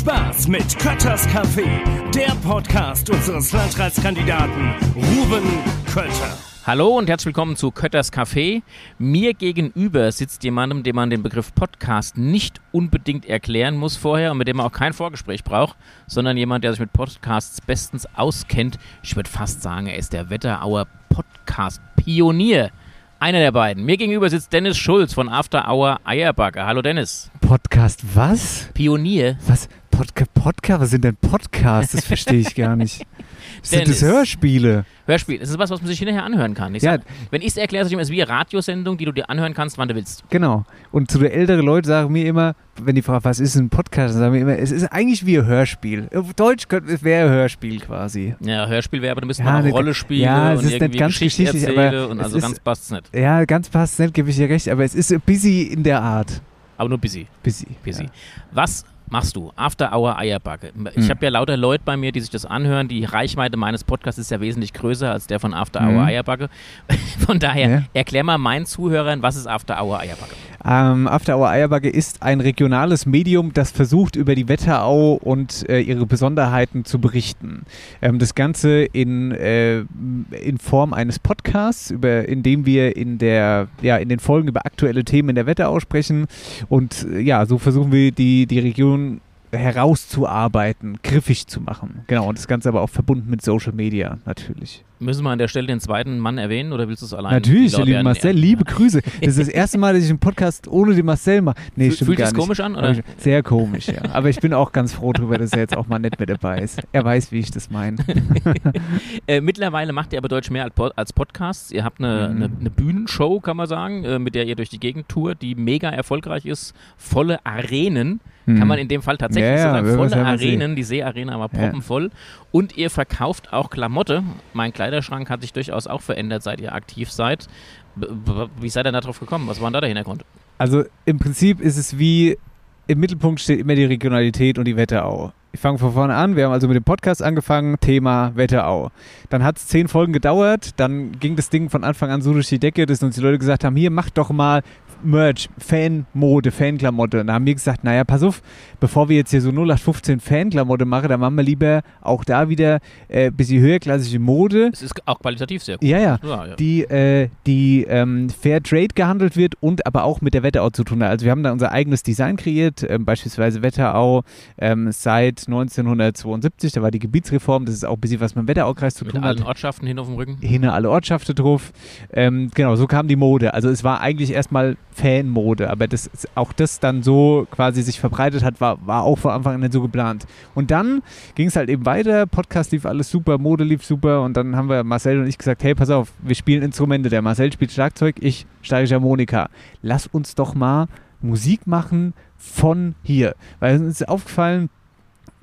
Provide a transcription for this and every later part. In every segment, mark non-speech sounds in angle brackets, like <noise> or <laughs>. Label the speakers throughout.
Speaker 1: Spaß mit Kötters Café, der Podcast unseres Landratskandidaten Ruben Kötter.
Speaker 2: Hallo und herzlich willkommen zu Kötters Café. Mir gegenüber sitzt jemandem, dem man den Begriff Podcast nicht unbedingt erklären muss vorher und mit dem man auch kein Vorgespräch braucht, sondern jemand, der sich mit Podcasts bestens auskennt. Ich würde fast sagen, er ist der Wetterauer Podcast-Pionier. Einer der beiden. Mir gegenüber sitzt Dennis Schulz von After Hour Eierbacke. Hallo Dennis.
Speaker 3: Podcast was?
Speaker 2: Pionier.
Speaker 3: Was? Podca Podcast? Was sind denn Podcasts? Das verstehe ich gar nicht. Sind das. Hörspiele?
Speaker 2: Hörspiel. Das ist was, was man sich hinterher anhören kann. Ich
Speaker 3: Ja.
Speaker 2: sag, wenn ich es erkläre, ich immer, es ist wie eine Radiosendung, die du dir anhören kannst, wann du willst.
Speaker 3: Genau. Und zu den älteren Leuten sagen mir immer, wenn die fragen, was ist ein Podcast, dann sagen wir immer, es ist eigentlich wie ein Hörspiel. Auf Deutsch könnte- es wäre Hörspiel quasi.
Speaker 2: Ja, Hörspiel wäre, aber du müsst
Speaker 3: Ja,
Speaker 2: mal auch
Speaker 3: ne-
Speaker 2: Rolle spielen
Speaker 3: ja, es
Speaker 2: und
Speaker 3: ist
Speaker 2: irgendwie
Speaker 3: nicht ganz
Speaker 2: Geschichte
Speaker 3: geschichtlich,
Speaker 2: erzähle
Speaker 3: aber
Speaker 2: und
Speaker 3: es
Speaker 2: also
Speaker 3: ist-
Speaker 2: ganz passt's nicht.
Speaker 3: Ja, ganz passt nicht, gebe ich dir recht, aber es ist busy in der Art.
Speaker 2: Aber nur busy.
Speaker 3: Busy.
Speaker 2: busy.
Speaker 3: Ja.
Speaker 2: Was machst du? After Hour Eierbacke. Ich
Speaker 3: Hm.
Speaker 2: habe ja lauter Leute bei mir, die sich das anhören. Die Reichweite meines Podcasts ist ja wesentlich größer als der von After Hour
Speaker 3: Mhm.
Speaker 2: Eierbacke. <laughs> Von daher,
Speaker 3: Ja.
Speaker 2: erklär mal meinen Zuhörern, was ist After Hour Eierbacke?
Speaker 3: Ähm, After Hour Eierbacke ist ein regionales Medium, das versucht, über die Wetterau und äh, ihre Besonderheiten zu berichten. Ähm, das Ganze in, äh, in Form eines Podcasts, über, in dem wir in, der, ja, in den Folgen über aktuelle Themen in der Wetterau sprechen. Und äh, ja, so versuchen wir die, die Region herauszuarbeiten, griffig zu machen. Genau, und das Ganze aber auch verbunden mit Social Media, natürlich.
Speaker 2: Müssen wir an der Stelle den zweiten Mann erwähnen oder willst du es allein?
Speaker 3: Natürlich, der liebe Marcel, liebe Grüße. Das ist das erste Mal, dass ich einen Podcast ohne den Marcel mache. Nee,
Speaker 2: Fühl-
Speaker 3: stimmt
Speaker 2: fühlt
Speaker 3: gar
Speaker 2: sich's
Speaker 3: nicht.
Speaker 2: komisch an, oder?
Speaker 3: Sehr komisch, ja. Aber ich bin auch ganz froh darüber, dass er jetzt auch mal nicht mehr dabei ist. Er weiß, wie ich das meine. <laughs>
Speaker 2: Äh, mittlerweile macht ihr aber Deutsch mehr als, Pod als Podcasts. Ihr habt eine,
Speaker 3: Mhm.
Speaker 2: eine, eine Bühnenshow, kann man sagen, äh, mit der ihr durch die Gegend tourt, die mega erfolgreich ist. Volle Arenen, kann man in dem Fall tatsächlich.
Speaker 3: Ja, ja,
Speaker 2: sagen. Volle
Speaker 3: mal sehen.
Speaker 2: Arenen, die Seearena war
Speaker 3: Ja.
Speaker 2: proppenvoll. Und ihr verkauft auch Klamotte. Mein Kleiderschrank hat sich durchaus auch verändert, seit ihr aktiv seid. B wie seid ihr da drauf gekommen? Was war da der Hintergrund?
Speaker 3: Also im Prinzip ist es wie, im Mittelpunkt steht immer die Regionalität und die Wetterau. Ich fange von vorne an. Wir haben also mit dem Podcast angefangen, Thema Wetterau. Dann hat es zehn Folgen gedauert, dann ging das Ding von Anfang an so durch die Decke, dass uns die Leute gesagt haben, hier, macht doch mal Merch, Fanmode, Fanklamotte. Und da haben wir gesagt, naja, pass auf, bevor wir jetzt hier so 0815 Fanklamotte machen, dann machen wir lieber auch da wieder äh, ein bisschen höherklassige Mode.
Speaker 2: Es ist auch qualitativ sehr gut.
Speaker 3: Ja, ja
Speaker 2: Ja, ja.
Speaker 3: die, äh, die ähm, Fair Trade gehandelt wird und aber auch mit der Wetterau zu tun hat. Also wir haben da unser eigenes Design kreiert, ähm, beispielsweise Wetterau ähm, seit 1972, da war die Gebietsreform, das ist auch ein bisschen was mit dem Wetteraukreis zu
Speaker 2: Mit
Speaker 3: tun
Speaker 2: allen
Speaker 3: hat.
Speaker 2: Ortschaften hin auf dem Rücken.
Speaker 3: Hinne alle Ortschaften drauf. Ähm, genau, so kam die Mode. Also es war eigentlich erstmal Fanmode, aber das, auch das dann so quasi sich verbreitet hat, war, war auch von Anfang an nicht so geplant. Und dann ging es halt eben weiter, Podcast lief alles super, Mode lief super und dann haben wir Marcel und ich gesagt, hey, pass auf, wir spielen Instrumente. Der Marcel spielt Schlagzeug, ich steirische Harmonika. Lass uns doch mal Musik machen von hier. Weil uns ist aufgefallen,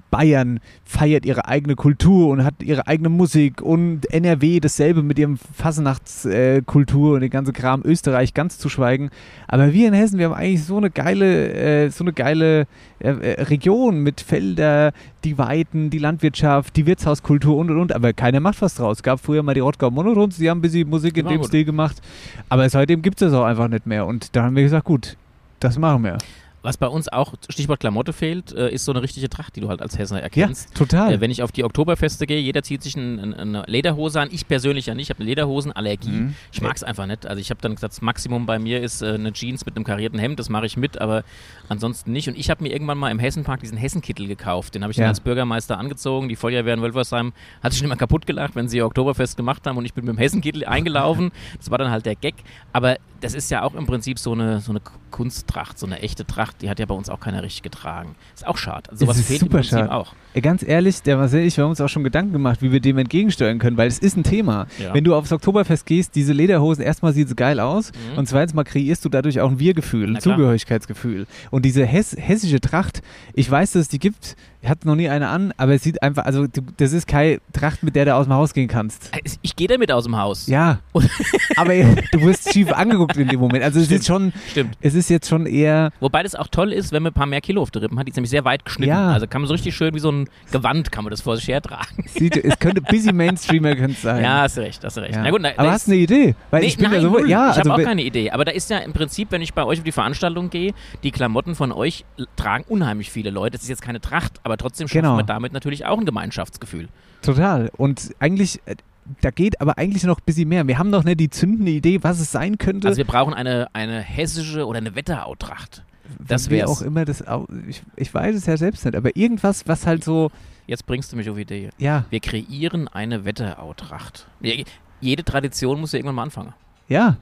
Speaker 3: Bayern feiert ihre eigene Kultur und hat ihre eigene Musik und NRW dasselbe mit ihrem Fasnachtskultur äh, und den ganzen Kram, Österreich ganz zu schweigen. Aber wir in Hessen, wir haben eigentlich so eine geile, äh, so eine geile äh, äh, Region mit Felder, die Weiden, die Landwirtschaft, die Wirtshauskultur und und und. Aber keiner macht was draus. Es gab früher mal die Rottgau Monorons, die haben ein bisschen Musik in
Speaker 2: War
Speaker 3: dem
Speaker 2: gut.
Speaker 3: Stil gemacht. Aber seitdem gibt es das auch einfach nicht mehr. Und da haben wir gesagt, gut, das machen wir.
Speaker 2: Was bei uns auch, Stichwort Klamotte fehlt, äh, ist so eine richtige Tracht, die du halt als Hessener
Speaker 3: Ja,
Speaker 2: erkennst.
Speaker 3: total.
Speaker 2: Äh, wenn ich auf die Oktoberfeste gehe, jeder zieht sich ein, ein, eine Lederhose an. Ich persönlich ja nicht. Ich habe eine Lederhosenallergie.
Speaker 3: Mhm.
Speaker 2: Ich mag es einfach nicht. Also ich habe dann gesagt, das Maximum bei mir ist äh, eine Jeans mit einem karierten Hemd. Das mache ich mit, aber ansonsten nicht. Und ich habe mir irgendwann mal im Hessenpark diesen Hessenkittel gekauft. Den habe ich dann
Speaker 3: Ja.
Speaker 2: als Bürgermeister angezogen. Die Feuerwehr in Wölfersheim hat sich immer kaputt gelacht, wenn sie ihr Oktoberfest gemacht haben. Und ich bin mit dem Hessenkittel <laughs> eingelaufen. Das war dann halt der Gag. Aber das ist ja auch im Prinzip so eine, so eine Kunsttracht, so eine echte Tracht. Die hat ja bei uns auch keiner richtig getragen. Ist auch schade. Also sowas
Speaker 3: ist
Speaker 2: fehlt
Speaker 3: super
Speaker 2: im Prinzip
Speaker 3: schade.
Speaker 2: auch.
Speaker 3: Ganz ehrlich, der Marcel ich, wir haben uns auch schon Gedanken gemacht, wie wir dem entgegensteuern können, weil es ist ein Thema.
Speaker 2: Ja.
Speaker 3: Wenn du aufs Oktoberfest gehst, diese Lederhosen, erstmal sieht es geil aus
Speaker 2: Mhm.
Speaker 3: und zweitens mal kreierst du dadurch auch ein Wir-Gefühl, ein. Zugehörigkeitsgefühl. Und diese hess hessische Tracht, ich weiß, dass es die gibt, ich hatte noch nie eine an, aber es sieht einfach, also du, das ist keine Tracht, mit der du aus dem Haus gehen kannst.
Speaker 2: Äh, Ich gehe damit aus dem Haus.
Speaker 3: Ja, <laughs> aber du wirst schief angeguckt in dem Moment. Also es
Speaker 2: Stimmt.
Speaker 3: ist schon,
Speaker 2: Stimmt.
Speaker 3: es ist jetzt schon eher,
Speaker 2: Wobei das auch toll ist, wenn man ein paar mehr Kilo auf der Rippen hat. Die ist nämlich sehr weit geschnitten.
Speaker 3: Ja.
Speaker 2: Also kann man so richtig schön wie so ein Gewand kann man das vor sich hertragen. <laughs>
Speaker 3: Sieht, es könnte busy Mainstreamer könnte sein.
Speaker 2: Ja, hast du recht, hast du recht.
Speaker 3: Ja.
Speaker 2: Na gut, na,
Speaker 3: Aber hast du eine Idee? Weil
Speaker 2: Nee,
Speaker 3: ich bin
Speaker 2: nein,
Speaker 3: ja so,
Speaker 2: null.
Speaker 3: ja,
Speaker 2: ich
Speaker 3: also
Speaker 2: habe auch keine Idee. Aber da ist ja im Prinzip, wenn ich bei euch auf die Veranstaltung gehe, die Klamotten von euch tragen unheimlich viele Leute. Es ist jetzt keine Tracht, aber trotzdem schafft
Speaker 3: Genau.
Speaker 2: man damit natürlich auch ein Gemeinschaftsgefühl.
Speaker 3: total. Und eigentlich, äh, da geht aber eigentlich noch ein bisschen mehr. Wir haben noch nicht die zündende Idee, was es sein könnte.
Speaker 2: Also wir brauchen eine, eine hessische oder eine Wetterau-Tracht. Das wär's.
Speaker 3: auch immer das, ich, ich weiß es ja selbst nicht, aber irgendwas, was halt so,
Speaker 2: Jetzt bringst du mich auf Idee.
Speaker 3: ja,
Speaker 2: Wir kreieren eine Wetterau-Tracht. Je- Jede Tradition muss ja irgendwann mal anfangen.
Speaker 3: ja,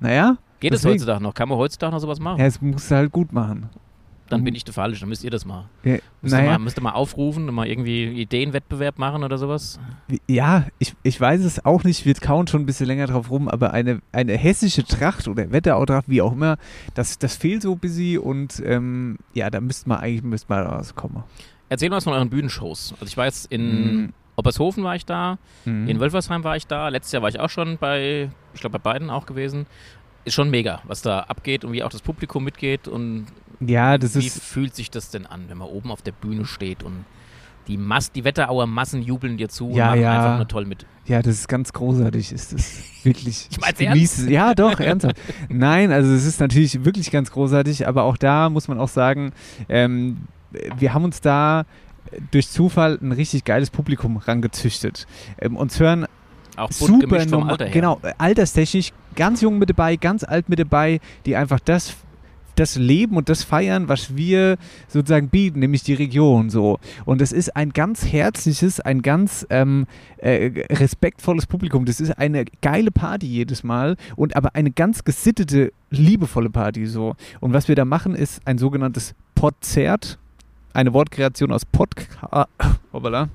Speaker 3: naja,
Speaker 2: Geht es heutzutage noch? Kann man heutzutage noch sowas machen?
Speaker 3: ja, es muss halt gut machen.
Speaker 2: Dann bin ich der Falsche, dann müsst ihr das machen.
Speaker 3: Ja,
Speaker 2: Müsst, ihr,
Speaker 3: naja,
Speaker 2: mal, müsst ihr mal aufrufen und mal irgendwie Ideenwettbewerb machen oder sowas?
Speaker 3: ja, ich, ich weiß es auch nicht, wir kauen schon ein bisschen länger drauf rum, aber eine, eine hessische Tracht oder Wetterau-Tracht, wie auch immer, das, das fehlt so ein bisschen und ähm, ja, da müsste man eigentlich müsste mal rauskommen.
Speaker 2: Erzähl mal was von euren Bühnenshows. Also ich war jetzt in
Speaker 3: Mhm.
Speaker 2: Oppershofen war ich da,
Speaker 3: Mhm.
Speaker 2: in Wölfersheim war ich da, letztes Jahr war ich auch schon bei, ich glaube bei beiden auch gewesen. Ist schon mega, was da abgeht und wie auch das Publikum mitgeht und
Speaker 3: Ja, das
Speaker 2: wie
Speaker 3: ist,
Speaker 2: fühlt sich das denn an, wenn man oben auf der Bühne steht und die, Mass, die Wetterauer Massen jubeln dir zu
Speaker 3: Ja,
Speaker 2: und machen
Speaker 3: ja.
Speaker 2: einfach nur toll mit.
Speaker 3: ja, das ist ganz großartig, ist das wirklich. <laughs>
Speaker 2: Ich mein's
Speaker 3: genieße- Ja, doch, ernsthaft. Nein, also es ist natürlich wirklich ganz großartig, aber auch da muss man auch sagen, ähm, wir haben uns da durch Zufall ein richtig geiles Publikum rangezüchtet. Ähm, uns hören
Speaker 2: Auch bunt
Speaker 3: super
Speaker 2: vom Alter her.
Speaker 3: genau, alterstechnisch, ganz jung mit dabei, ganz alt mit dabei, die einfach das das leben und das feiern, was wir sozusagen bieten, nämlich die Region so. Und es ist ein ganz herzliches, ein ganz ähm, äh, respektvolles Publikum. Das ist eine geile Party jedes Mal und aber eine ganz gesittete, liebevolle Party so. Und was wir da machen, ist ein sogenanntes Podzert, eine Wortkreation aus Podca <coughs> Hoppala.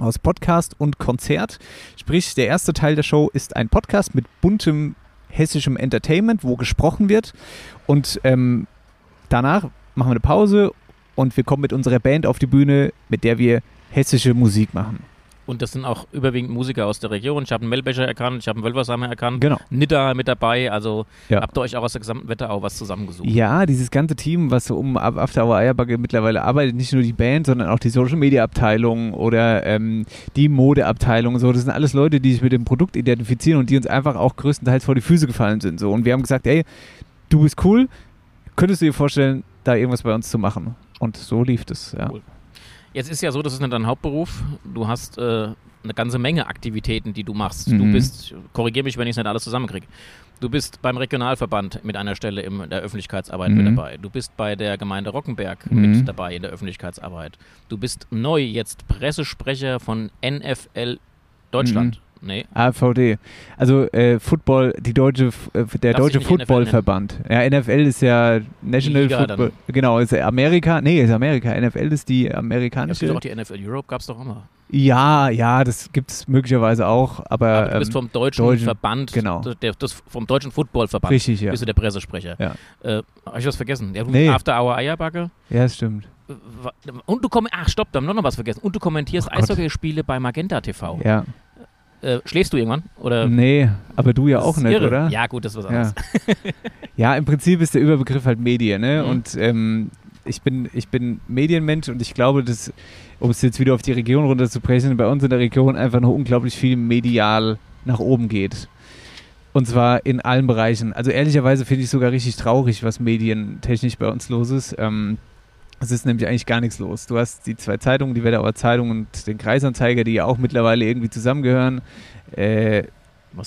Speaker 3: aus Podcast und Konzert. Sprich, der erste Teil der Show ist ein Podcast mit buntem hessischem Entertainment, wo gesprochen wird. Und ähm, danach machen wir eine Pause und wir kommen mit unserer Band auf die Bühne, mit der wir hessische Musik machen.
Speaker 2: Und das sind auch überwiegend Musiker aus der Region. Ich habe einen Melbecher erkannt, ich habe einen Wölfersheimer erkannt,
Speaker 3: Genau.
Speaker 2: Nidda mit dabei. Also
Speaker 3: Ja.
Speaker 2: habt ihr euch auch aus der gesamten Wetterau was zusammengesucht.
Speaker 3: Ja, dieses ganze Team, was so um After Hour Eierbacke mittlerweile arbeitet, nicht nur die Band, sondern auch die Social Media Abteilung oder ähm, die Modeabteilung. So, das sind alles Leute, die sich mit dem Produkt identifizieren und die uns einfach auch größtenteils vor die Füße gefallen sind. So. Und wir haben gesagt, ey, du bist cool, könntest du dir vorstellen, da irgendwas bei uns zu machen? Und so lief das, ja.
Speaker 2: Cool. Jetzt ist ja so, das ist nicht dein Hauptberuf. Du hast äh, eine ganze Menge Aktivitäten, die du machst. Du
Speaker 3: Mhm.
Speaker 2: bist, korrigier mich, wenn ich es nicht alles zusammenkriege. Du bist beim Regionalverband mit einer Stelle in der Öffentlichkeitsarbeit
Speaker 3: Mhm.
Speaker 2: mit dabei. Du bist bei der Gemeinde Rockenberg
Speaker 3: Mhm.
Speaker 2: mit dabei in der Öffentlichkeitsarbeit. Du bist neu jetzt Pressesprecher von NFL Deutschland. Nee,
Speaker 3: AVD. Also äh, Football, die deutsche, äh, der
Speaker 2: Darfst
Speaker 3: deutsche Footballverband. Ja, NFL ist ja National
Speaker 2: Liga
Speaker 3: Football. Genau, ist Amerika. Nee, ist Amerika. NFL ist die
Speaker 2: es gibt
Speaker 3: amerikanische.
Speaker 2: auch die NFL Europe, gab es doch immer.
Speaker 3: Ja, ja, das gibt es möglicherweise auch, aber,
Speaker 2: Aber du bist
Speaker 3: ähm,
Speaker 2: vom deutschen,
Speaker 3: deutschen-
Speaker 2: Verband,
Speaker 3: genau.
Speaker 2: der, das, vom deutschen Footballverband.
Speaker 3: richtig, ja.
Speaker 2: Bist du der Pressesprecher.
Speaker 3: Ja.
Speaker 2: Äh, Habe ich was vergessen? Ja, du
Speaker 3: Nee.
Speaker 2: After Hour Eierbacke.
Speaker 3: Ja, das stimmt.
Speaker 2: Wa- Und du komm ach stopp, da haben wir noch was vergessen. Und du kommentierst
Speaker 3: Oh.
Speaker 2: Eishockeyspiele bei Magenta TV.
Speaker 3: Ja.
Speaker 2: Äh, schläfst du irgendwann? Oder
Speaker 3: Nee, aber du ja auch nicht,
Speaker 2: irre.
Speaker 3: oder?
Speaker 2: Ja, gut, das ist was
Speaker 3: Ja.
Speaker 2: anderes. <laughs>
Speaker 3: ja, im Prinzip ist der Überbegriff halt Medien, ne?
Speaker 2: Mhm.
Speaker 3: Und ähm, ich bin, ich bin Medienmensch und ich glaube, dass, um es jetzt wieder auf die Region runterzubrechen, bei uns in der Region einfach noch unglaublich viel medial nach oben geht. Und zwar in allen Bereichen. Also ehrlicherweise finde ich sogar richtig traurig, was medientechnisch bei uns los ist. Ähm, es ist nämlich eigentlich gar nichts los. Du hast die zwei Zeitungen, die Wetterauer Zeitung und den Kreisanzeiger, die ja auch mittlerweile irgendwie zusammengehören. Äh,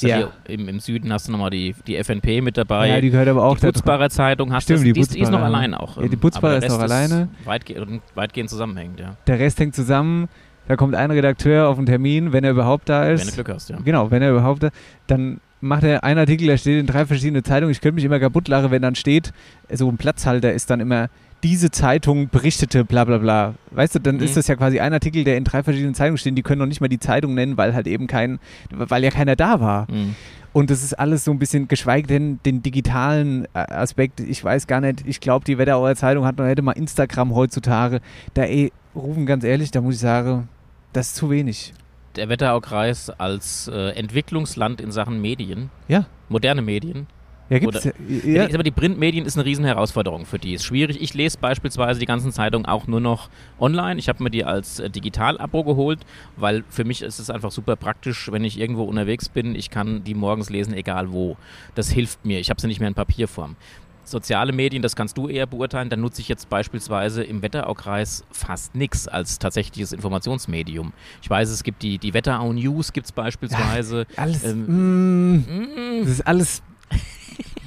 Speaker 3: Ja.
Speaker 2: im, Im Süden hast du nochmal die, die FNP mit dabei.
Speaker 3: ja, die gehört aber auch
Speaker 2: die
Speaker 3: dazu.
Speaker 2: Butzbarer Zeitung hast
Speaker 3: Stimmt,
Speaker 2: du.
Speaker 3: die
Speaker 2: Die, ist- die ist noch allein auch.
Speaker 3: Ja, die
Speaker 2: ähm, der
Speaker 3: ist noch alleine.
Speaker 2: Weitgehend, weitgehend zusammenhängend, ja.
Speaker 3: Der Rest hängt zusammen. Da kommt ein Redakteur auf einen Termin, wenn er überhaupt da ist.
Speaker 2: Wenn du Glück hast, ja.
Speaker 3: Genau, wenn er überhaupt da Dann macht er einen Artikel, der steht in drei verschiedenen Zeitungen. Ich könnte mich immer kaputt lachen, wenn dann steht, so ein Platzhalter ist dann immer, diese Zeitung berichtete, bla bla bla. Weißt du, dann
Speaker 2: Mhm.
Speaker 3: ist das ja quasi ein Artikel, der in drei verschiedenen Zeitungen steht. Die können noch nicht mal die Zeitung nennen, weil halt eben kein, weil ja keiner da war.
Speaker 2: Mhm.
Speaker 3: Und das ist alles so ein bisschen, geschweige denn den digitalen äh, Aspekt, ich weiß gar nicht, ich glaube, die Wetterauer Zeitung hat noch hätte mal Instagram heutzutage. Da ey, rufen ganz ehrlich, da muss ich sagen, das ist zu wenig.
Speaker 2: Der Wetteraukreis als äh, Entwicklungsland in Sachen Medien,
Speaker 3: Ja.
Speaker 2: moderne Medien,
Speaker 3: Ja, gibt's
Speaker 2: Oder-
Speaker 3: ja.
Speaker 2: Aber die Printmedien ist eine riesen Herausforderung für die. Ist schwierig. Ich lese beispielsweise die ganzen Zeitungen auch nur noch online. Ich habe mir die als äh, Digital-Abo geholt, weil für mich ist es einfach super praktisch, wenn ich irgendwo unterwegs bin. Ich kann die morgens lesen, egal wo. Das hilft mir. Ich habe sie nicht mehr in Papierform. Soziale Medien, das kannst du eher beurteilen. Da nutze ich jetzt beispielsweise im Wetteraukreis fast nichts als tatsächliches Informationsmedium. Ich weiß, es gibt die, die Wetterau News, gibt es beispielsweise.
Speaker 3: alles.
Speaker 2: ähm,
Speaker 3: mm, das ist alles.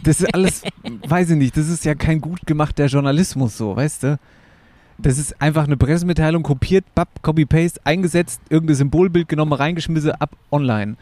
Speaker 3: Das ist alles, weiß ich nicht, das ist ja kein gut gemachter Journalismus so, weißt du? Das ist einfach eine Pressemitteilung kopiert, bap, copy-paste, eingesetzt, irgendein Symbolbild genommen, reingeschmissen, ab, online.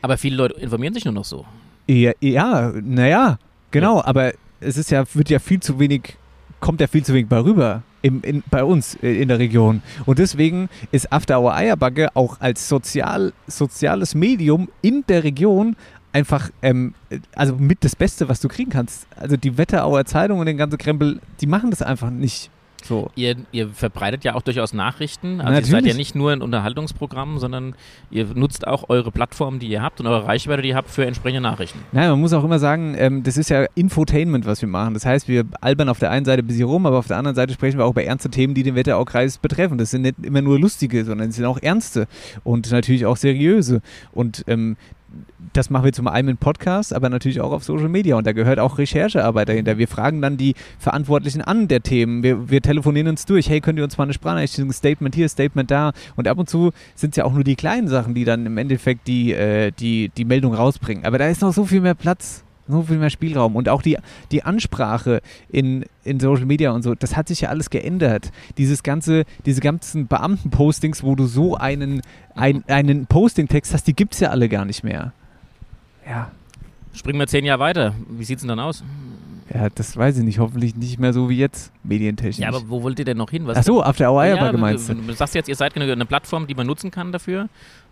Speaker 2: Aber viele Leute informieren sich nur noch so.
Speaker 3: Ja, ja naja, genau, aber es ist ja, wird ja viel zu wenig, kommt ja viel zu wenig bei rüber. Im, in, bei uns äh, in der Region. Und deswegen ist After Hour Eierbacke auch als sozial, soziales Medium in der Region einfach, ähm, also mit das Beste, was du kriegen kannst. Also die Wetterauer Zeitung und den ganzen Krempel, die machen das einfach nicht so.
Speaker 2: Ihr, ihr verbreitet ja auch durchaus Nachrichten. Also ihr seid ja
Speaker 3: Natürlich.
Speaker 2: nicht nur ein Unterhaltungsprogramm, sondern ihr nutzt auch eure Plattformen, die ihr habt und eure Reichweite, die ihr habt, für entsprechende Nachrichten.
Speaker 3: Nein, man muss auch immer sagen, ähm, das ist ja Infotainment, was wir machen. Das heißt, wir albern auf der einen Seite ein bisschen rum, aber auf der anderen Seite sprechen wir auch über ernste Themen, die den Wetteraukreis betreffen. Das sind nicht immer nur lustige, sondern es sind auch ernste und natürlich auch seriöse. Und ähm, das machen wir zum einen im Podcast, aber natürlich auch auf Social Media. Und da gehört auch Recherchearbeit dahinter. Wir fragen dann die Verantwortlichen an der Themen. Wir, wir telefonieren uns durch. Hey, könnt ihr uns mal eine Sprachnachricht schicken? Statement hier, Statement da. Und ab und zu sind es ja auch nur die kleinen Sachen, die dann im Endeffekt die, äh, die, die Meldung rausbringen. Aber da ist noch so viel mehr Platz. So viel mehr Spielraum und auch die, die Ansprache in, in Social Media und so, das hat sich ja alles geändert. Dieses ganze, diese ganzen Beamtenpostings, wo du so einen, ein, einen Postingtext hast, die gibt es ja alle gar nicht mehr. Ja,
Speaker 2: Springen wir zehn Jahre weiter. Wie sieht es denn dann aus?
Speaker 3: Ja, das weiß ich nicht. Hoffentlich nicht mehr so wie jetzt, medientechnisch.
Speaker 2: Ja, aber wo wollt ihr denn noch hin? Was
Speaker 3: Ach so, After Hour
Speaker 2: ja,
Speaker 3: Eierbacke
Speaker 2: du,
Speaker 3: meinst du?
Speaker 2: du sagst jetzt, ihr seid eine, eine Plattform, die man nutzen kann dafür.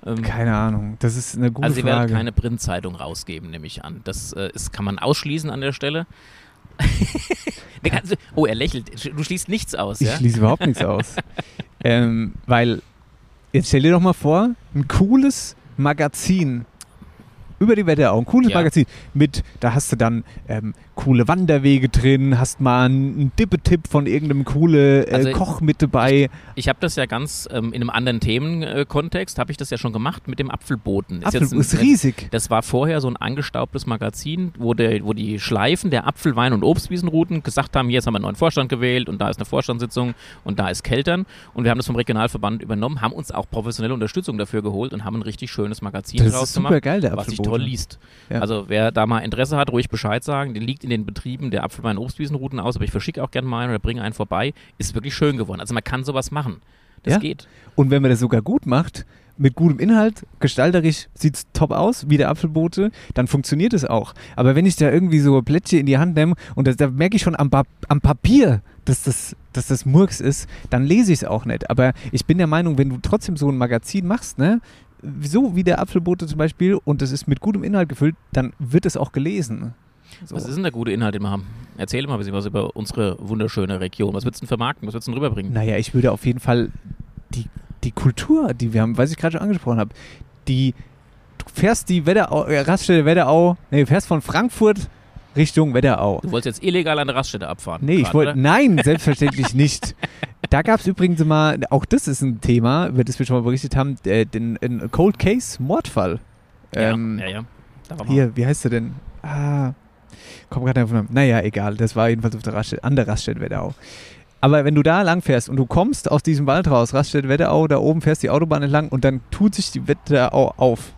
Speaker 2: Ähm,
Speaker 3: Keine Ahnung, das ist eine gute
Speaker 2: also ihr werdet
Speaker 3: Frage.
Speaker 2: keine Printzeitung rausgeben, nehme ich an. Das äh, ist, kann man ausschließen an der Stelle. <laughs> Ganze- oh, er lächelt. Du schließt nichts aus,
Speaker 3: Ich
Speaker 2: ja?
Speaker 3: schließe überhaupt nichts aus. <laughs> Ähm, weil, jetzt stell dir doch mal vor, ein cooles Magazin über die Wetterau, ein cooles
Speaker 2: Ja.
Speaker 3: Magazin mit, da hast du dann ähm, coole Wanderwege drin, hast mal einen Dippetipp von irgendeinem coole äh,
Speaker 2: Also,
Speaker 3: Koch mit dabei.
Speaker 2: Ich habe das ja ganz ähm, in einem anderen Themenkontext, habe ich das ja schon gemacht mit dem Apfelboten.
Speaker 3: Apfel
Speaker 2: jetzt ein-
Speaker 3: ist riesig.
Speaker 2: Das war vorher so ein angestaubtes Magazin, wo, der, wo die Schleifen der Apfel-, Wein- und Obstwiesenrouten gesagt haben, jetzt haben wir einen neuen Vorstand gewählt und da ist eine Vorstandssitzung und da ist Keltern. Und wir haben das vom Regionalverband übernommen, haben uns auch professionelle Unterstützung dafür geholt und haben ein richtig schönes Magazin
Speaker 3: Das
Speaker 2: draus
Speaker 3: ist super geil, der
Speaker 2: was sich
Speaker 3: Apfelbote.
Speaker 2: Toll liest.
Speaker 3: Ja.
Speaker 2: Also wer da mal Interesse hat, ruhig Bescheid sagen. Der liegt in den Betrieben der Apfel-, Wein- und Obstwiesenrouten aus, aber ich verschicke auch gerne mal einen oder bringe einen vorbei. Ist wirklich schön geworden. Also man kann sowas machen. Das
Speaker 3: Ja.
Speaker 2: geht.
Speaker 3: Und wenn man das sogar gut macht, mit gutem Inhalt, gestalterisch sieht es top aus, wie der Apfelbote, dann funktioniert es auch. Aber wenn ich da irgendwie so Plättchen in die Hand nehme und das, da merke ich schon am, am Papier, dass das, dass das Murks ist, dann lese ich es auch nicht. Aber ich bin der Meinung, wenn du trotzdem so ein Magazin machst, ne, so wie der Apfelbote zum Beispiel, und das ist mit gutem Inhalt gefüllt, dann wird es auch gelesen. So.
Speaker 2: Was ist denn der gute Inhalt, den wir haben? Erzähl mal ein bisschen was über unsere wunderschöne Region. Was würdest du denn vermarkten? Was würdest du denn rüberbringen?
Speaker 3: Naja, ich würde auf jeden Fall die, die Kultur, die wir haben, was ich gerade schon angesprochen habe, die, du fährst die Wetterau, äh, Raststätte Wetterau, nee, du fährst von Frankfurt Richtung Wetterau.
Speaker 2: Du wolltest jetzt illegal an der Raststätte abfahren.
Speaker 3: Nee, ich
Speaker 2: grad,
Speaker 3: wollte,
Speaker 2: oder?
Speaker 3: nein, selbstverständlich nicht. <laughs> Da gab es übrigens mal, auch das ist ein Thema, über das wir schon mal berichtet haben, äh, den, den Cold Case Mordfall.
Speaker 2: Ja,
Speaker 3: Ähm,
Speaker 2: ja, ja. Da war mal-
Speaker 3: Hier, wie heißt der denn? Ah, komm gerade davon. Naja, egal. Das war jedenfalls auf der Raststätte, an der Raststätte Wetterau. Aber wenn du da lang fährst und du kommst aus diesem Wald raus, Raststätte Wetterau, da oben fährst die Autobahn entlang und dann tut sich die Wetterau auf.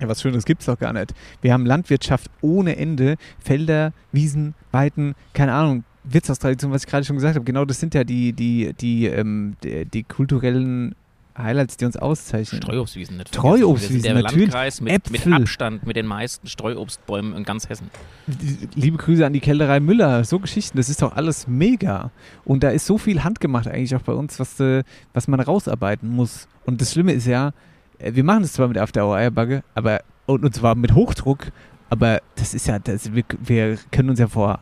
Speaker 3: Ja, was Schönes gibt's doch gar nicht. Wir haben Landwirtschaft ohne Ende, Felder, Wiesen, Weiten, keine Ahnung, Wirtschaftstradition, was ich gerade schon gesagt habe. Genau das sind ja die, die, die, ähm, die, die kulturellen Highlights, die uns auszeichnen.
Speaker 2: Streuobstwiesen nicht.
Speaker 3: Streuobstwiesen,
Speaker 2: der
Speaker 3: natürlich.
Speaker 2: Landkreis mit, mit
Speaker 3: Äpfel.
Speaker 2: Abstand mit den meisten Streuobstbäumen in ganz Hessen.
Speaker 3: Liebe Grüße an die Kellerei Müller. So Geschichten, das ist doch alles mega. Und da ist so viel handgemacht eigentlich auch bei uns, was, äh, was man rausarbeiten muss. Und das Schlimme ist ja, äh, wir machen das zwar mit After Hour Eierbagge, aber und, und zwar mit Hochdruck, aber das ist ja, das, wir, wir können uns ja vor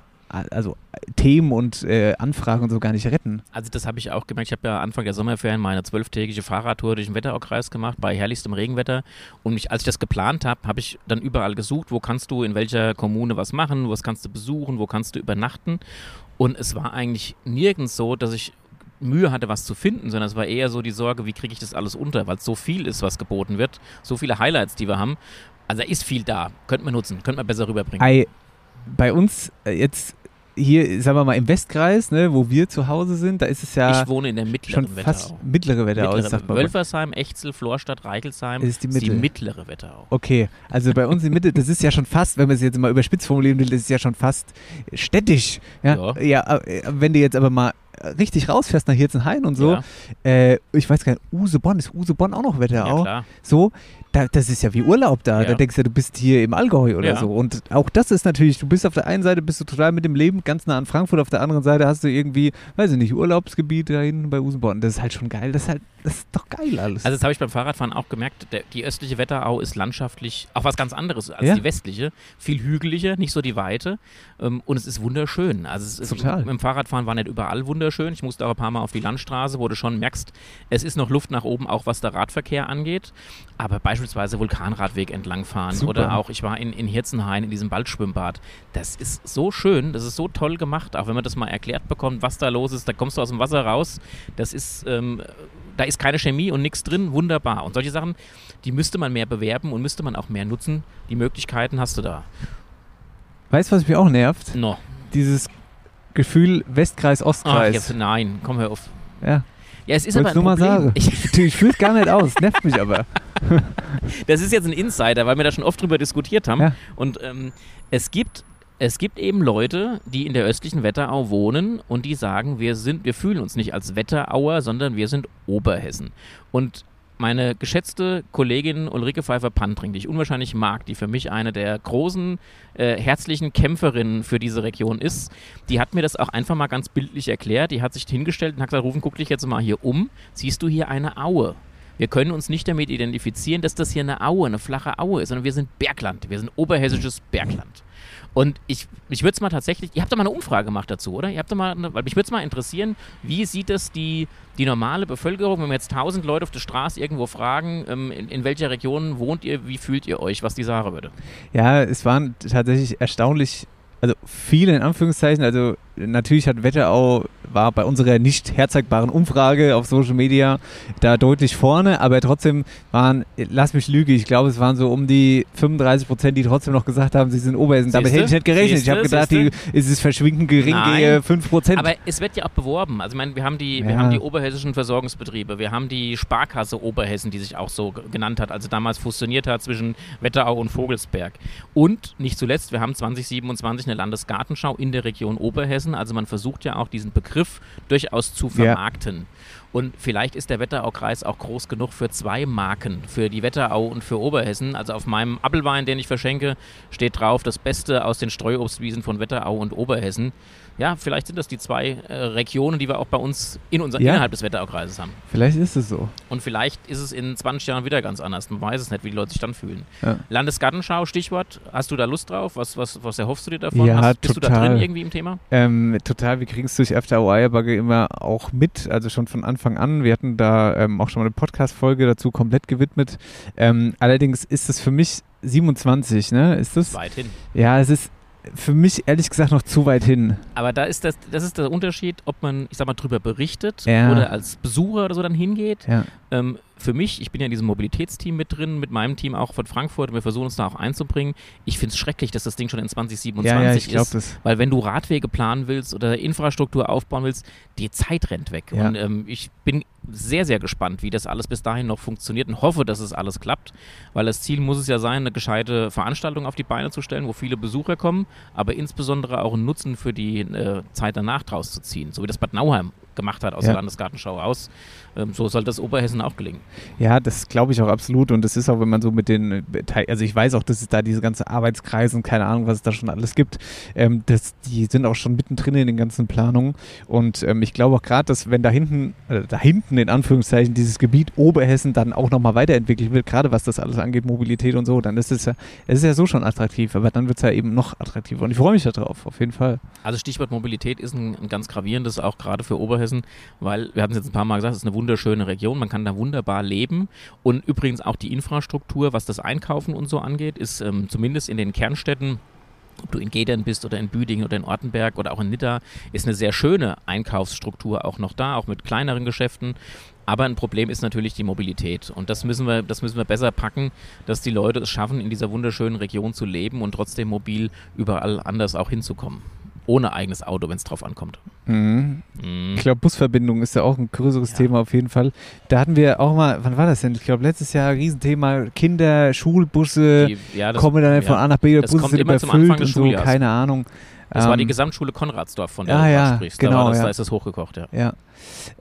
Speaker 3: also Themen und äh, Anfragen und so gar nicht retten.
Speaker 2: Also das habe ich auch gemerkt. Ich habe ja Anfang der Sommerferien meine zwölftägige Fahrradtour durch den Wetteraukreis gemacht, bei herrlichstem Regenwetter. Und mich, als ich das geplant habe, habe ich dann überall gesucht, wo kannst du in welcher Kommune was machen, was kannst du besuchen, wo kannst du übernachten. Und es war eigentlich nirgends so, dass ich Mühe hatte, was zu finden, sondern es war eher so die Sorge, wie kriege ich das alles unter, weil es so viel ist, was geboten wird, so viele Highlights, die wir haben. Also da ist viel da, könnte man nutzen, könnte man besser rüberbringen.
Speaker 3: Ei, bei uns äh, jetzt hier, sagen wir mal, im Westkreis, ne, wo wir zu Hause sind, da ist es ja
Speaker 2: ich wohne in der mittleren
Speaker 3: schon
Speaker 2: Wetterau.
Speaker 3: fast mittlere Wetterau,
Speaker 2: mittlere,
Speaker 3: sagt man.
Speaker 2: Wölfersheim, Echzel, Florstadt, Reichelsheim
Speaker 3: Das ist die Mitte.
Speaker 2: mittlere Wetterau.
Speaker 3: Okay, also bei uns in Mitte, das ist ja schon fast, wenn man es jetzt mal überspitzt formulieren will, das ist ja schon fast städtisch. Ja,
Speaker 2: Ja.
Speaker 3: ja. äh, wenn du jetzt aber mal richtig rausfährst nach Hirzenhain und so,
Speaker 2: Ja,
Speaker 3: äh, ich weiß gar nicht, Usebonn, ist Usebonn auch noch
Speaker 2: ja
Speaker 3: Wetterau?
Speaker 2: klar.
Speaker 3: so, da, das ist ja wie Urlaub da.
Speaker 2: Ja.
Speaker 3: Da denkst du, du bist hier im Allgäu oder
Speaker 2: Ja.
Speaker 3: so. Und auch das ist natürlich, du bist auf der einen Seite bist du total mit dem Leben ganz nah an Frankfurt, auf der anderen Seite hast du irgendwie, weiß ich nicht, Urlaubsgebiet da hinten bei Usebonn. Das ist halt schon geil. Das ist halt, das ist doch geil alles.
Speaker 2: Also das habe ich beim Fahrradfahren auch gemerkt, der, die östliche Wetterau ist landschaftlich auch was ganz anderes als
Speaker 3: Ja.
Speaker 2: die westliche. Viel hügeliger, nicht so die Weite ähm, und es ist wunderschön. Also es ist,
Speaker 3: Total.
Speaker 2: Mit dem Fahrradfahren war nicht überall wunderschön. Ich musste auch ein paar Mal auf die Landstraße, wo du schon merkst, es ist noch Luft nach oben, auch was der Radverkehr angeht. Aber beispielsweise Vulkanradweg entlangfahren
Speaker 3: Super.
Speaker 2: oder auch, ich war in, in Hirzenhain in diesem Waldschwimmbad. Das ist so schön, das ist so toll gemacht, auch wenn man das mal erklärt bekommt, was da los ist. Da kommst du aus dem Wasser raus. Das ist, ähm, da ist keine Chemie und nichts drin, wunderbar. Und solche Sachen, die müsste man mehr bewerben und müsste man auch mehr nutzen. Die Möglichkeiten hast du da.
Speaker 3: weißt du, was mich auch nervt?
Speaker 2: No.
Speaker 3: Dieses Gefühl Westkreis,
Speaker 2: Ach,
Speaker 3: Ostkreis.
Speaker 2: jetzt, nein, komm, hör auf.
Speaker 3: Ja,
Speaker 2: Ja, es ist
Speaker 3: wollte
Speaker 2: aber
Speaker 3: ich
Speaker 2: ein
Speaker 3: nur mal
Speaker 2: Problem.
Speaker 3: sagen.
Speaker 2: Ich, <laughs>
Speaker 3: ich fühle es gar nicht aus, nervt mich aber. <laughs>
Speaker 2: das ist jetzt ein Insider, weil wir da schon oft drüber diskutiert haben.
Speaker 3: Ja.
Speaker 2: Und ähm, es gibt es gibt eben Leute, die in der östlichen Wetterau wohnen und die sagen, wir sind, wir fühlen uns nicht als Wetterauer, sondern wir sind Oberhessen. Und meine geschätzte Kollegin Ulrike Pfeiffer-Pantring, die ich unwahrscheinlich mag, die für mich eine der großen, äh, herzlichen Kämpferinnen für diese Region ist, die hat mir das auch einfach mal ganz bildlich erklärt. Die hat sich hingestellt und hat gesagt, Rufen, guck dich jetzt mal hier um. Siehst du hier eine Aue? Wir können uns nicht damit identifizieren, dass das hier eine Aue, eine flache Aue ist, sondern wir sind Bergland. Wir sind oberhessisches Bergland. Und ich, mich würde es mal tatsächlich, ihr habt doch mal eine Umfrage gemacht dazu, oder? Ihr habt doch mal, weil mich würde es mal interessieren, wie sieht es die, die normale Bevölkerung, wenn wir jetzt tausend Leute auf der Straße irgendwo fragen, ähm, in, in welcher Region wohnt ihr, wie fühlt ihr euch, was die Sache würde?
Speaker 3: Ja, es waren tatsächlich erstaunlich, also viele in Anführungszeichen, also natürlich hat Wetterau, war bei unserer nicht herzeigbaren Umfrage auf Social Media da deutlich vorne, aber trotzdem waren, lass mich lügen, ich glaube es waren so um die 35 Prozent, die trotzdem noch gesagt haben, sie sind Oberhessen. Damit hätte ich nicht gerechnet.
Speaker 2: Siehste?
Speaker 3: ich habe gedacht, die, ist es verschwindend gering,
Speaker 2: Nein.
Speaker 3: 5 Prozent.
Speaker 2: Aber es wird ja auch beworben. Also ich meine, wir haben die, wir
Speaker 3: Ja.
Speaker 2: haben die oberhessischen Versorgungsbetriebe, wir haben die Sparkasse Oberhessen, die sich auch so genannt hat, also damals fusioniert hat zwischen Wetterau und Vogelsberg. Und nicht zuletzt, wir haben 2027 eine Landesgartenschau in der Region Oberhessen. Also man versucht ja auch diesen Begriff durchaus zu
Speaker 3: Ja.
Speaker 2: Und vielleicht ist der Wetteraukreis auch groß genug für zwei Marken, für die Wetterau und für Oberhessen. Also auf meinem Apfelwein, den ich verschenke, steht drauf das Beste aus den Streuobstwiesen von Wetterau und Oberhessen. Ja, vielleicht sind das die zwei äh, Regionen, die wir auch bei uns in unser,
Speaker 3: Ja.
Speaker 2: innerhalb des Wetteraukreises haben.
Speaker 3: Vielleicht ist es so.
Speaker 2: Und vielleicht ist es in 20 Jahren wieder ganz anders. Man weiß es nicht, wie die Leute sich dann fühlen.
Speaker 3: Ja.
Speaker 2: Landesgartenschau, Stichwort. Hast du da Lust drauf? Was, was, was erhoffst du dir davon?
Speaker 3: Ja,
Speaker 2: Hast, bist du da
Speaker 3: total.
Speaker 2: drin irgendwie im Thema?
Speaker 3: Ähm, total, wir kriegen es durch After Eierbagge immer auch mit, also schon von Anfang an. Wir hatten da ähm, auch schon mal eine Podcast-Folge dazu komplett gewidmet. Ähm, allerdings ist es für mich 27, ne? Ist das?
Speaker 2: Weit hin.
Speaker 3: Ja, es ist für mich ehrlich gesagt noch zu weit hin.
Speaker 2: Aber da ist das, das ist der Unterschied, ob man, ich sag mal, drüber berichtet
Speaker 3: Ja.
Speaker 2: oder als Besucher oder so dann hingeht.
Speaker 3: Ja.
Speaker 2: Ähm, für mich, ich bin ja in diesem Mobilitätsteam mit drin, mit meinem Team auch von Frankfurt und wir versuchen uns da auch einzubringen. Ich finde es schrecklich, dass das Ding schon in 2027
Speaker 3: Ja, ja, ich
Speaker 2: ist.
Speaker 3: das.
Speaker 2: Weil wenn du Radwege planen willst oder Infrastruktur aufbauen willst, die Zeit rennt weg. Und ähm, ich bin sehr, sehr gespannt, wie das alles bis dahin noch funktioniert und hoffe, dass es alles klappt, weil das Ziel muss es ja sein, eine gescheite Veranstaltung auf die Beine zu stellen, wo viele Besucher kommen, aber insbesondere auch einen Nutzen für die äh, Zeit danach draus zu ziehen, so wie das Bad Nauheim gemacht hat aus
Speaker 3: Ja.
Speaker 2: der Landesgartenschau aus. Ähm, so soll das Oberhessen auch gelingen.
Speaker 3: Ja, das glaube ich auch absolut. Und das ist auch, wenn man so mit den, äh, also ich weiß auch, dass es da diese ganze Arbeitskreise und keine Ahnung, was es da schon alles gibt. Ähm, das, die sind auch schon mittendrin in den ganzen Planungen. Und ähm, ich glaube auch gerade, dass wenn da hinten, äh, da hinten in Anführungszeichen dieses Gebiet Oberhessen dann auch nochmal weiterentwickelt wird, gerade was das alles angeht, Mobilität und so, dann ist es ja, es ist ja so schon attraktiv, aber dann wird es ja eben noch attraktiver. Und ich freue mich darauf, auf jeden Fall.
Speaker 2: Also Stichwort Mobilität ist ein, ein ganz gravierendes, auch gerade für Oberhessen, weil wir hatten es jetzt ein paar Mal gesagt, es ist eine wunderschöne Region, man kann da wunderbar leben und übrigens auch die Infrastruktur, was das Einkaufen und so angeht, ist ähm, zumindest in den Kernstädten ob du in Gedern bist oder in Büdingen oder in Ortenberg oder auch in Nidda, ist eine sehr schöne Einkaufsstruktur auch noch da, auch mit kleineren Geschäften. Aber ein Problem ist natürlich die Mobilität. Und das müssen wir, das müssen wir besser packen, dass die Leute es schaffen, in dieser wunderschönen Region zu leben und trotzdem mobil überall anders auch hinzukommen. Ohne eigenes Auto, wenn es drauf ankommt.
Speaker 3: Mhm.
Speaker 2: Mhm.
Speaker 3: Ich glaube, Busverbindung ist ja auch ein größeres
Speaker 2: Ja.
Speaker 3: Thema auf jeden Fall. Da hatten wir auch mal, wann war das denn? Ich glaube, letztes Jahr Riesenthema Kinder, Schulbusse,
Speaker 2: Die, ja, das,
Speaker 3: kommen dann von
Speaker 2: ja.
Speaker 3: A nach B,
Speaker 2: Das
Speaker 3: Busse
Speaker 2: kommt
Speaker 3: sind überfüllt und so, keine Ahnung.
Speaker 2: das war die
Speaker 3: Ähm,
Speaker 2: Gesamtschule Konradsdorf, von der
Speaker 3: ja,
Speaker 2: du
Speaker 3: ja,
Speaker 2: sprichst. da,
Speaker 3: genau,
Speaker 2: war das,
Speaker 3: ja.
Speaker 2: da ist es hochgekocht, ja.
Speaker 3: Ja.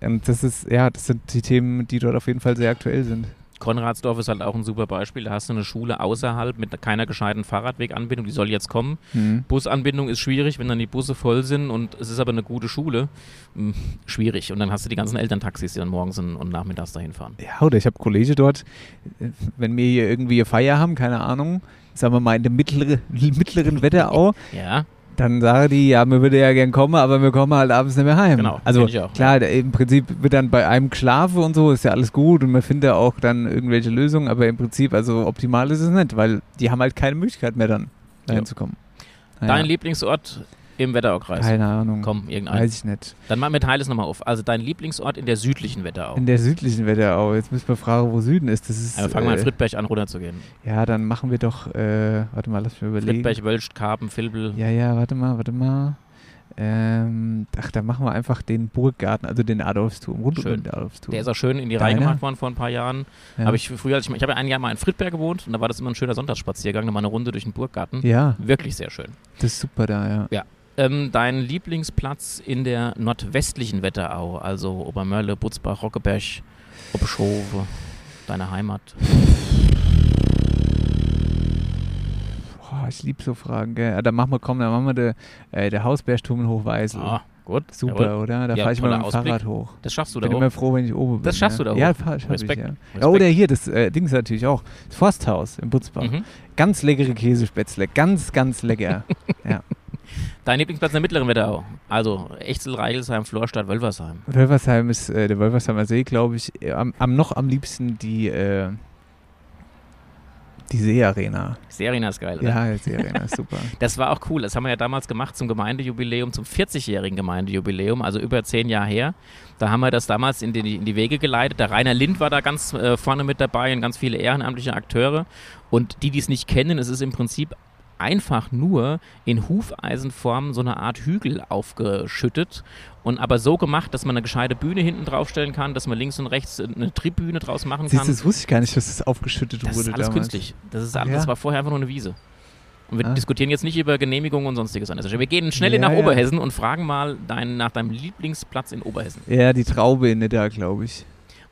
Speaker 3: Ähm, das ist, ja, das sind die Themen, die dort auf jeden Fall sehr aktuell sind.
Speaker 2: Konradsdorf ist halt auch ein super Beispiel. Da hast du eine Schule außerhalb mit keiner gescheiten Fahrradweganbindung, die soll jetzt kommen.
Speaker 3: Mhm.
Speaker 2: Busanbindung ist schwierig, wenn dann die Busse voll sind und es ist aber eine gute Schule. Hm, schwierig. Und dann hast du die ganzen Elterntaxis, die dann morgens und, nachmittags dahin fahren.
Speaker 3: Ja, oder ich habe Kollege dort, wenn wir hier irgendwie Feier haben, keine Ahnung, sagen wir mal in der mittlere, mittleren Wetterau,
Speaker 2: Ja,
Speaker 3: dann sagen die, ja, wir würden ja gern kommen, aber wir kommen halt abends nicht mehr heim.
Speaker 2: Genau,
Speaker 3: Also
Speaker 2: auch.
Speaker 3: klar, da- im Prinzip wird dann bei einem geschlafen und so, ist ja alles gut und man findet ja auch dann irgendwelche Lösungen, aber im Prinzip, also optimal ist es nicht, weil die haben halt keine Möglichkeit mehr dann dahin
Speaker 2: Ja.
Speaker 3: zu kommen.
Speaker 2: dein Lieblingsort im Wetteraukreis.
Speaker 3: Keine Ahnung.
Speaker 2: Komm, irgendein.
Speaker 3: Weiß ich nicht.
Speaker 2: Dann machen wir teile es nochmal auf. Also dein Lieblingsort in der südlichen Wetterau.
Speaker 3: In der südlichen Wetterau, jetzt müssen wir fragen, wo Süden ist. Das ist
Speaker 2: Also fangen wir in
Speaker 3: äh,
Speaker 2: Friedberg an, runterzugehen.
Speaker 3: Ja, dann machen wir doch, äh, warte mal, lass mich überlegen.
Speaker 2: Friedberg, Wölst, Karpen, Vilbel.
Speaker 3: Ja, ja, warte mal, warte mal. Ähm, ach, da machen wir einfach den Burggarten, also den Adolfsturm, rund
Speaker 2: Schön.
Speaker 3: um den Adolfsturm.
Speaker 2: Der ist auch schön in die Reihe gemacht worden vor ein paar Jahren.
Speaker 3: ja.
Speaker 2: Habe ich früher, ich, ich habe ja ein Jahr mal in Friedberg gewohnt und da war das immer ein schöner Sonntagsspaziergang, nochmal eine Runde durch den Burggarten.
Speaker 3: Ja,
Speaker 2: Wirklich sehr schön.
Speaker 3: das ist super da, ja.
Speaker 2: Ähm, dein Lieblingsplatz in der nordwestlichen Wetterau, also Obermörle, Butzbach, Rockeberg, Obeschove, deine Heimat.
Speaker 3: Boah, ich liebe so Fragen, gell. Ja, dann machen wir, komm, dann machen wir der, äh, der Hausbergturm in Hochweisel.
Speaker 2: Ah, gut.
Speaker 3: Super,
Speaker 2: Jawohl.
Speaker 3: oder? Da
Speaker 2: Ja,
Speaker 3: fahre ich mal mit dem
Speaker 2: Ausblick.
Speaker 3: Fahrrad hoch.
Speaker 2: Das schaffst du da
Speaker 3: Bin
Speaker 2: hoch.
Speaker 3: immer froh, wenn ich oben bin.
Speaker 2: Das schaffst
Speaker 3: ja.
Speaker 2: du da
Speaker 3: Ja,
Speaker 2: hoch.
Speaker 3: fahr, schaff ich,
Speaker 2: Respekt.
Speaker 3: ja.
Speaker 2: Respekt.
Speaker 3: ja. Oder hier, das äh, Dings natürlich auch. Das Forsthaus in Butzbach.
Speaker 2: Mhm.
Speaker 3: Ganz leckere Käsespätzle. Ganz, ganz lecker. <laughs> ja.
Speaker 2: Dein Lieblingsplatz in der mittleren Wetterau? Also Echzel, Reichelsheim, Florstadt, Wölversheim.
Speaker 3: Wölversheim ist, äh, der Wölversheimer See, glaube ich, äh, am, am noch am liebsten die, äh, die Seearena.
Speaker 2: Serena ist geil, oder?
Speaker 3: Ja, die Seearena ist super. <laughs>
Speaker 2: Das war auch cool. Das haben wir ja damals gemacht zum Gemeindejubiläum, zum 40-jährigen Gemeindejubiläum, also über zehn Jahre her. Da haben wir das damals in die, in die Wege geleitet. Der Rainer Lind war da ganz äh, vorne mit dabei und ganz viele ehrenamtliche Akteure. Und die, die es nicht kennen, es ist im Prinzip einfach nur in Hufeisenform so eine Art Hügel aufgeschüttet und aber so gemacht, dass man eine gescheite Bühne hinten draufstellen kann, dass man links und rechts eine Tribüne draus machen
Speaker 3: Siehst
Speaker 2: kann.
Speaker 3: das wusste ich gar nicht, dass das aufgeschüttet
Speaker 2: Das
Speaker 3: wurde
Speaker 2: ist alles
Speaker 3: damals.
Speaker 2: künstlich. Das, ist alles, das
Speaker 3: ja?
Speaker 2: war vorher einfach nur eine Wiese. Und wir
Speaker 3: Ah.
Speaker 2: diskutieren jetzt nicht über Genehmigungen und sonstiges an. Wir gehen schnell
Speaker 3: Ja,
Speaker 2: nach
Speaker 3: ja.
Speaker 2: Oberhessen und fragen mal dein, nach deinem Lieblingsplatz in Oberhessen.
Speaker 3: Ja, die Traube in Nidda, glaube ich.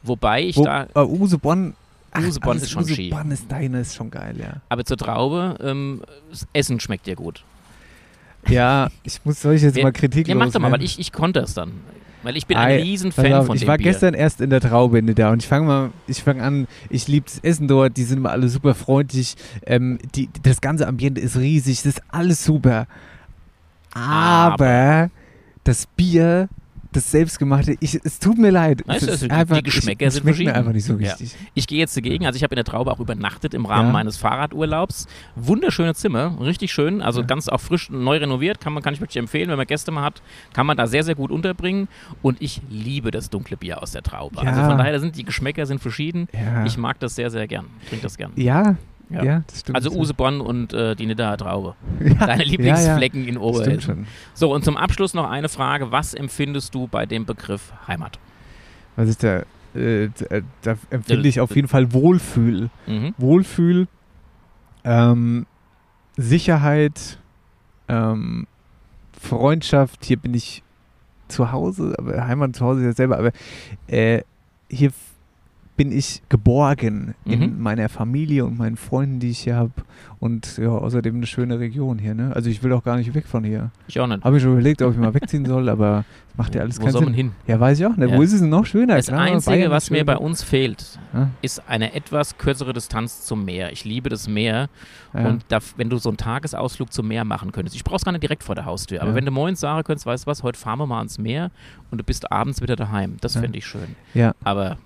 Speaker 2: Wobei ich
Speaker 3: Wo,
Speaker 2: da,
Speaker 3: äh, Usebonn. Ach,
Speaker 2: Usebonn
Speaker 3: alles
Speaker 2: ist schon Ski.
Speaker 3: Usebonn ist deine, ist schon geil, ja.
Speaker 2: aber zur Traube, ähm, das Essen schmeckt dir gut.
Speaker 3: Ja, ich muss, ich jetzt mal Kritik
Speaker 2: Ja, mach doch mal, weil ich, ich konnte es dann. Weil ich bin
Speaker 3: Ei,
Speaker 2: ein riesen
Speaker 3: Pass
Speaker 2: Fan
Speaker 3: auf,
Speaker 2: von
Speaker 3: ich war
Speaker 2: Bier.
Speaker 3: gestern erst in der Traube in Nidda und ich fange mal, ich fange an, ich liebe das Essen dort, die sind immer alle super freundlich, ähm, die, das ganze Ambiente ist riesig, das ist alles super. Aber, das Bier, das selbstgemachte, ich, es tut mir leid.
Speaker 2: Weißt du, also die-
Speaker 3: einfach,
Speaker 2: die Geschmäcker
Speaker 3: ich,
Speaker 2: sind
Speaker 3: mir
Speaker 2: verschieden.
Speaker 3: einfach nicht so
Speaker 2: Ja.
Speaker 3: richtig.
Speaker 2: Ich gehe jetzt dagegen. Also ich habe in der Traube auch übernachtet im Rahmen
Speaker 3: Ja.
Speaker 2: meines Fahrradurlaubs. Wunderschöne Zimmer, richtig schön. Also
Speaker 3: Ja.
Speaker 2: ganz auch frisch, neu renoviert. Kann, man, kann ich wirklich empfehlen, wenn man Gäste mal hat, kann man da sehr, sehr gut unterbringen. Und ich liebe das dunkle Bier aus der Traube. Also
Speaker 3: Ja.
Speaker 2: von daher sind die Geschmäcker sind verschieden.
Speaker 3: Ja,
Speaker 2: Ich mag das sehr, sehr gern. Trinke das gern.
Speaker 3: ja,
Speaker 2: Ja.
Speaker 3: ja. das stimmt.
Speaker 2: Also Usebonn und äh, die Niddaer Traube. <laughs>
Speaker 3: ja,
Speaker 2: Deine Lieblingsflecken in
Speaker 3: ja, ja.
Speaker 2: Oberhessen. So, und zum Abschluss noch eine Frage. Was empfindest du bei dem Begriff Heimat?
Speaker 3: Was ist da? Äh, äh, da empfinde ich auf jeden Fall Wohlfühl.
Speaker 2: Mhm.
Speaker 3: Wohlfühl, ähm, Sicherheit, ähm, Freundschaft. Hier bin ich zu Hause, aber Heimat zu Hause ist ja selber, aber äh, hier bin ich geborgen in
Speaker 2: Mhm.
Speaker 3: meiner Familie und meinen Freunden, die ich hier habe. Und ja, außerdem eine schöne Region hier, ne? Also ich will auch gar nicht weg von hier.
Speaker 2: Ich auch nicht.
Speaker 3: Habe ich schon überlegt, ob ich mal wegziehen soll, aber macht ja alles
Speaker 2: Wo
Speaker 3: keinen
Speaker 2: soll man
Speaker 3: Sinn.
Speaker 2: hin?
Speaker 3: Ja, weiß ich auch nicht.
Speaker 2: Ja.
Speaker 3: Wo ist es denn noch schöner?
Speaker 2: Das
Speaker 3: Klar,
Speaker 2: Einzige,
Speaker 3: Bayern
Speaker 2: was mir bei uns fehlt,
Speaker 3: Ja,
Speaker 2: ist eine etwas kürzere Distanz zum Meer. Ich liebe das Meer.
Speaker 3: ja.
Speaker 2: Und da, wenn du so einen Tagesausflug zum Meer machen könntest, ich brauch's gar nicht direkt vor der Haustür, aber wenn du morgens sagen könntest, weißt du was, heute fahren wir mal ans Meer und du bist abends wieder daheim, das
Speaker 3: Ja.
Speaker 2: fände ich schön.
Speaker 3: Ja.
Speaker 2: Aber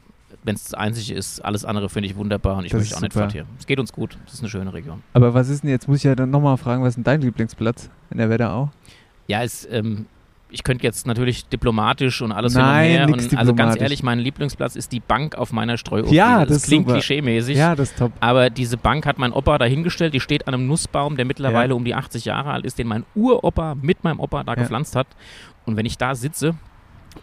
Speaker 2: wenn es das Einzige ist, alles andere finde ich wunderbar und ich
Speaker 3: Das
Speaker 2: möchte auch nicht
Speaker 3: super.
Speaker 2: fort hier. Es geht uns gut, das ist eine schöne Region.
Speaker 3: Aber was ist denn jetzt, muss ich ja dann nochmal fragen, was ist denn dein Lieblingsplatz in der Wetterau?
Speaker 2: Ja, es, ähm, ich könnte jetzt natürlich diplomatisch und alles
Speaker 3: Nein,
Speaker 2: hin und
Speaker 3: nix
Speaker 2: her. Und, also ganz ehrlich, mein Lieblingsplatz ist die Bank auf meiner Streuobst.
Speaker 3: Ja, das
Speaker 2: das klingt
Speaker 3: super.
Speaker 2: klischeemäßig.
Speaker 3: Ja, das ist top.
Speaker 2: Aber diese Bank hat mein Opa dahingestellt. Die steht an einem Nussbaum, der mittlerweile um die 80 Jahre alt ist, den mein Uropa mit meinem Opa da
Speaker 3: Ja.
Speaker 2: gepflanzt hat. Und wenn ich da sitze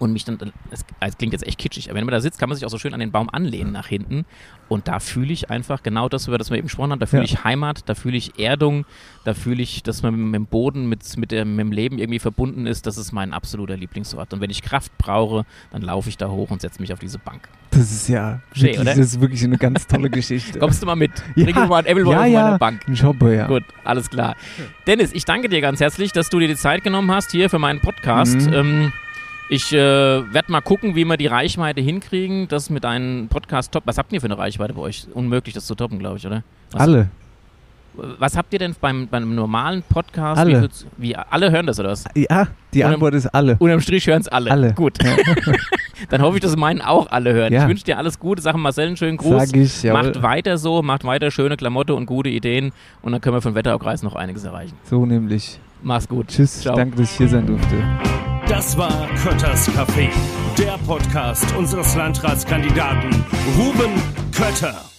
Speaker 2: und mich dann, es, es klingt jetzt echt kitschig, aber wenn man da sitzt, kann man sich auch so schön an den Baum anlehnen nach hinten. Und da fühle ich einfach genau das, über das wir eben gesprochen haben. Da fühle
Speaker 3: Ja.
Speaker 2: ich Heimat, da fühle ich Erdung, da fühle ich, dass man mit dem Boden, mit, mit, der, mit dem Leben irgendwie verbunden ist. Das ist mein absoluter Lieblingsort. Und wenn ich Kraft brauche, dann laufe ich da hoch und setze mich auf diese Bank.
Speaker 3: Das ist ja
Speaker 2: Schön,
Speaker 3: wirklich,
Speaker 2: oder?
Speaker 3: das ist wirklich eine ganz tolle Geschichte. <laughs>
Speaker 2: Kommst du mal mit?
Speaker 3: Ja.
Speaker 2: Trink mal ein Appleboy
Speaker 3: ja,
Speaker 2: auf
Speaker 3: ja,
Speaker 2: meiner Bank.
Speaker 3: ein Job, ja.
Speaker 2: Gut, alles klar. Dennis, ich danke dir ganz herzlich, dass du dir die Zeit genommen hast hier für meinen Podcast.
Speaker 3: Mhm.
Speaker 2: Ähm, ich äh, werde mal gucken, wie wir die Reichweite hinkriegen, das mit einem Podcast top. Was habt ihr für eine Reichweite bei euch? Unmöglich, das zu toppen, glaube ich, oder? Was,
Speaker 3: Alle.
Speaker 2: Was habt ihr denn beim, beim normalen Podcast?
Speaker 3: Alle.
Speaker 2: Wie, wie alle hören das oder was?
Speaker 3: Ja, die
Speaker 2: Und-
Speaker 3: Antwort ist alle.
Speaker 2: Unterm Strich hören es alle.
Speaker 3: Alle.
Speaker 2: Gut. <laughs> Dann hoffe ich, dass meinen auch alle hören.
Speaker 3: Ja.
Speaker 2: Ich wünsche dir alles Gute. Sag Marcel einen schönen Gruß.
Speaker 3: Sag ich, jawohl.
Speaker 2: Macht weiter so, macht weiter schöne Klamotte und gute Ideen und dann können wir von Wetteraukreis noch einiges erreichen.
Speaker 3: So nämlich.
Speaker 2: Mach's gut.
Speaker 3: Tschüss,
Speaker 2: Ciao.
Speaker 3: danke, dass ich hier sein durfte.
Speaker 1: Das war Kötters Café, der Podcast unseres Landratskandidaten Ruben Kötter.